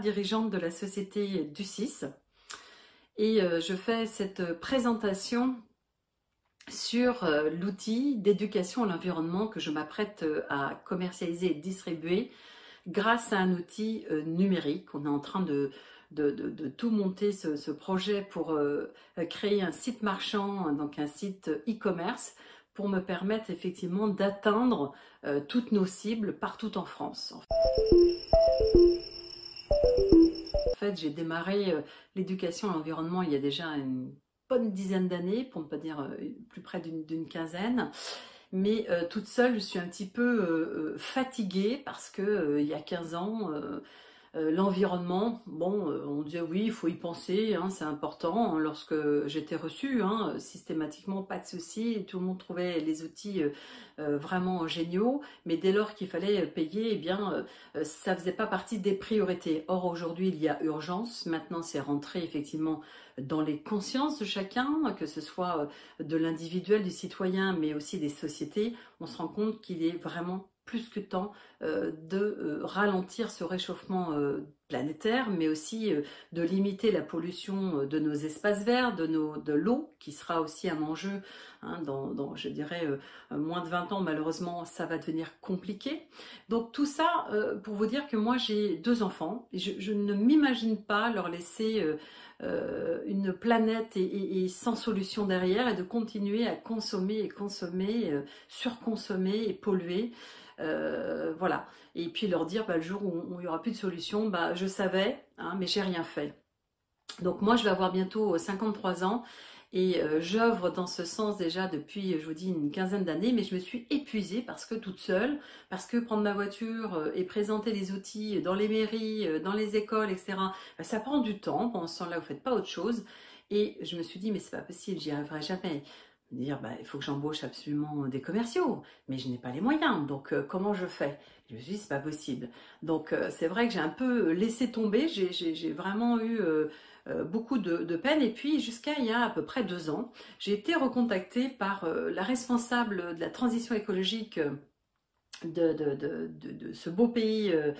Dirigeante de la société du 6 et euh, je fais cette présentation sur euh, l'outil d'éducation à l'environnement que je m'apprête euh, à commercialiser et distribuer grâce à un outil numérique. On est en train de, tout monter ce, projet pour créer un site marchand, donc un site e-commerce pour me permettre effectivement d'atteindre toutes nos cibles partout en France j'ai démarré euh, l'éducation à l'environnement il y a déjà une bonne dizaine d'années, pour ne pas dire euh, plus près d'une quinzaine. Mais euh, toute seule, je suis un petit peu fatiguée parce que il y a 15 ans, euh, l'environnement, bon, euh, on disait oui, il faut y penser, hein, c'est important. Lorsque j'étais reçue, hein, systématiquement, pas de souci, tout le monde trouvait les outils euh, vraiment géniaux, mais dès lors qu'il fallait payer, eh bien, ça faisait pas partie des priorités. Or, aujourd'hui, il y a urgence. Maintenant, c'est rentré effectivement dans les consciences de chacun, que ce soit de l'individuel, du citoyen, mais aussi des sociétés. On se rend compte qu'il est vraiment plus que temps euh, de euh, ralentir ce réchauffement euh, planétaire, mais aussi de limiter la pollution de nos espaces verts, de, de l'eau, qui sera aussi un enjeu hein, dans, je dirais, moins de 20 ans, malheureusement, ça va devenir compliqué. Donc tout ça, pour vous dire que moi, j'ai deux enfants, et je, ne m'imagine pas leur laisser... une planète et, sans solution derrière et de continuer à consommer et consommer, surconsommer et polluer. Euh, voilà. Et puis leur dire, bah, le jour où il n'y aura plus de solution, bah, je savais, hein, mais j'ai rien fait. Donc moi, je vais avoir bientôt 53 ans et euh, j'œuvre dans ce sens déjà depuis, je vous dis, une quinzaine d'années, mais je me suis épuisée parce que toute seule, parce que prendre ma voiture euh, et présenter les outils dans les mairies, dans les écoles, etc., bah, ça prend du temps. Pendant ce temps-là, vous faites pas autre chose. Et je me suis dit, mais c'est pas possible, j'y arriverai jamais dire bah, il faut que j'embauche absolument des commerciaux, mais je n'ai pas les moyens, donc euh, comment je fais? Je me suis dit c'est pas possible. Donc euh, c'est vrai que j'ai un peu laissé tomber, j'ai vraiment eu euh, beaucoup de, peine, et puis jusqu'à il y a à peu près deux ans, j'ai été recontactée par la responsable de la transition écologique de, ce beau pays euh,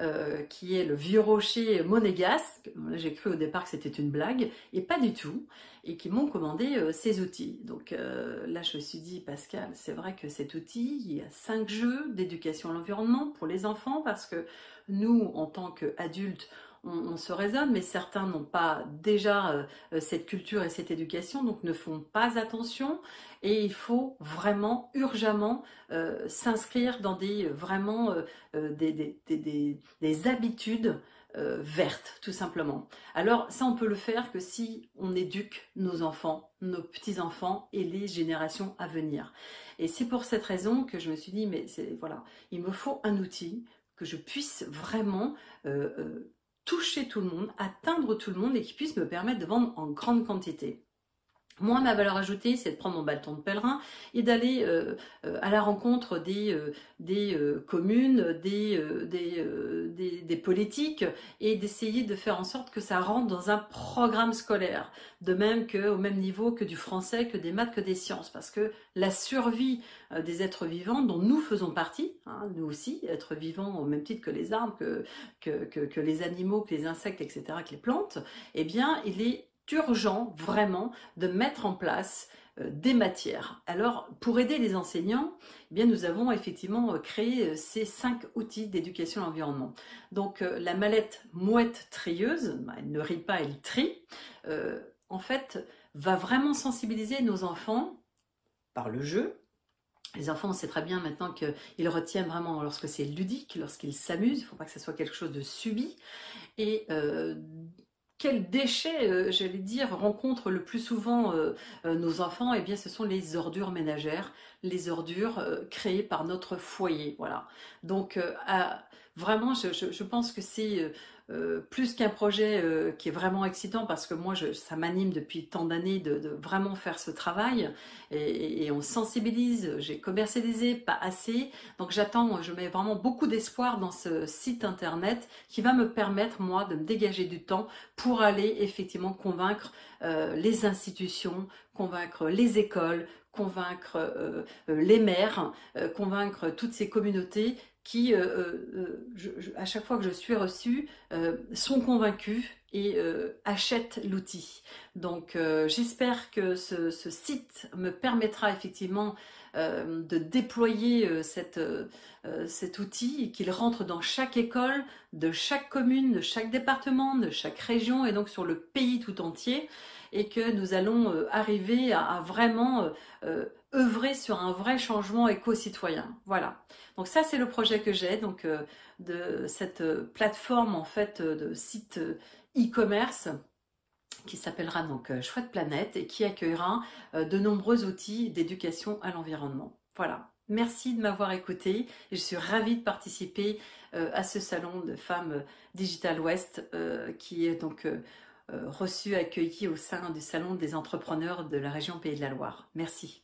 euh, qui est le vieux rocher monégasque. J'ai cru au départ que c'était une blague, et pas du tout, et qui m'ont commandé euh, ces outils. Donc là, je me suis dit, Pascal, c'est vrai que cet outil, il y a cinq jeux d'éducation à l'environnement pour les enfants, parce que nous, en tant qu'adultes, on, se raisonne, mais certains n'ont pas déjà euh, euh, cette culture et cette éducation, donc ne font pas attention. Et il faut vraiment urgemment euh, s'inscrire dans des vraiment des, habitudes vertes, tout simplement. Alors ça, on peut le faire que si on éduque nos enfants, nos petits-enfants et les générations à venir. Et c'est pour cette raison que je me suis dit, mais voilà, il me faut un outil que je puisse vraiment toucher tout le monde, atteindre tout le monde et qui puisse me permettre de vendre en grande quantité. Moi, ma valeur ajoutée, c'est de prendre mon bâton de pèlerin et d'aller euh, euh, à la rencontre des, euh, des communes, des, des, des, politiques et d'essayer de faire en sorte que ça rentre dans un programme scolaire. De même que, au même niveau que du français, que des maths, que des sciences. Parce que la survie des êtres vivants dont nous faisons partie, hein, nous aussi, êtres vivants au même titre que les arbres, que, que, que, que les animaux, que les insectes, etc., que les plantes, eh bien, il est urgent vraiment de mettre en place euh, des matières. Alors, pour aider les enseignants, eh bien, nous avons effectivement euh, créé euh, ces cinq outils d'éducation à l'environnement. Donc, la mallette mouette trieuse, bah, elle ne rit pas, elle trie, en fait, va vraiment sensibiliser nos enfants par le jeu. Les enfants, on sait très bien maintenant qu'ils retiennent vraiment lorsque c'est ludique, lorsqu'ils s'amusent, il ne faut pas que ce soit quelque chose de subi. Et quels déchets, euh, j'allais dire, rencontrent le plus souvent euh, euh, nos enfants? Eh bien, ce sont les ordures ménagères, les ordures créées par notre foyer. Voilà. Donc, vraiment, je, pense que c'est euh, plus qu'un projet euh, qui est vraiment excitant parce que moi je, ça m'anime depuis tant d'années de, vraiment faire ce travail. Et, on sensibilise, j'ai commercialisé pas assez. Donc j'attends, je mets vraiment beaucoup d'espoir dans ce site internet qui va me permettre moi de me dégager du temps pour aller effectivement convaincre euh, les institutions, convaincre les écoles, convaincre les maires, convaincre toutes ces communautés qui, à chaque fois que je suis reçue, sont convaincus et achètent l'outil. Donc j'espère que ce, site me permettra effectivement de déployer cet outil et qu'il rentre dans chaque école, de chaque commune, de chaque département, de chaque région et donc sur le pays tout entier et que nous allons euh, arriver à, vraiment euh, euh, œuvrer sur un vrai changement éco-citoyen. Voilà. Donc ça c'est le projet que j'ai donc de cette plateforme en fait de site e-commerce qui s'appellera donc Chouette Planète et qui accueillera de nombreux outils d'éducation à l'environnement. Voilà. Merci de m'avoir écouté je suis ravie de participer à ce salon de femmes Digital West qui est donc euh, reçu, accueilli au sein du Salon des entrepreneurs de la région Pays de la Loire. Merci.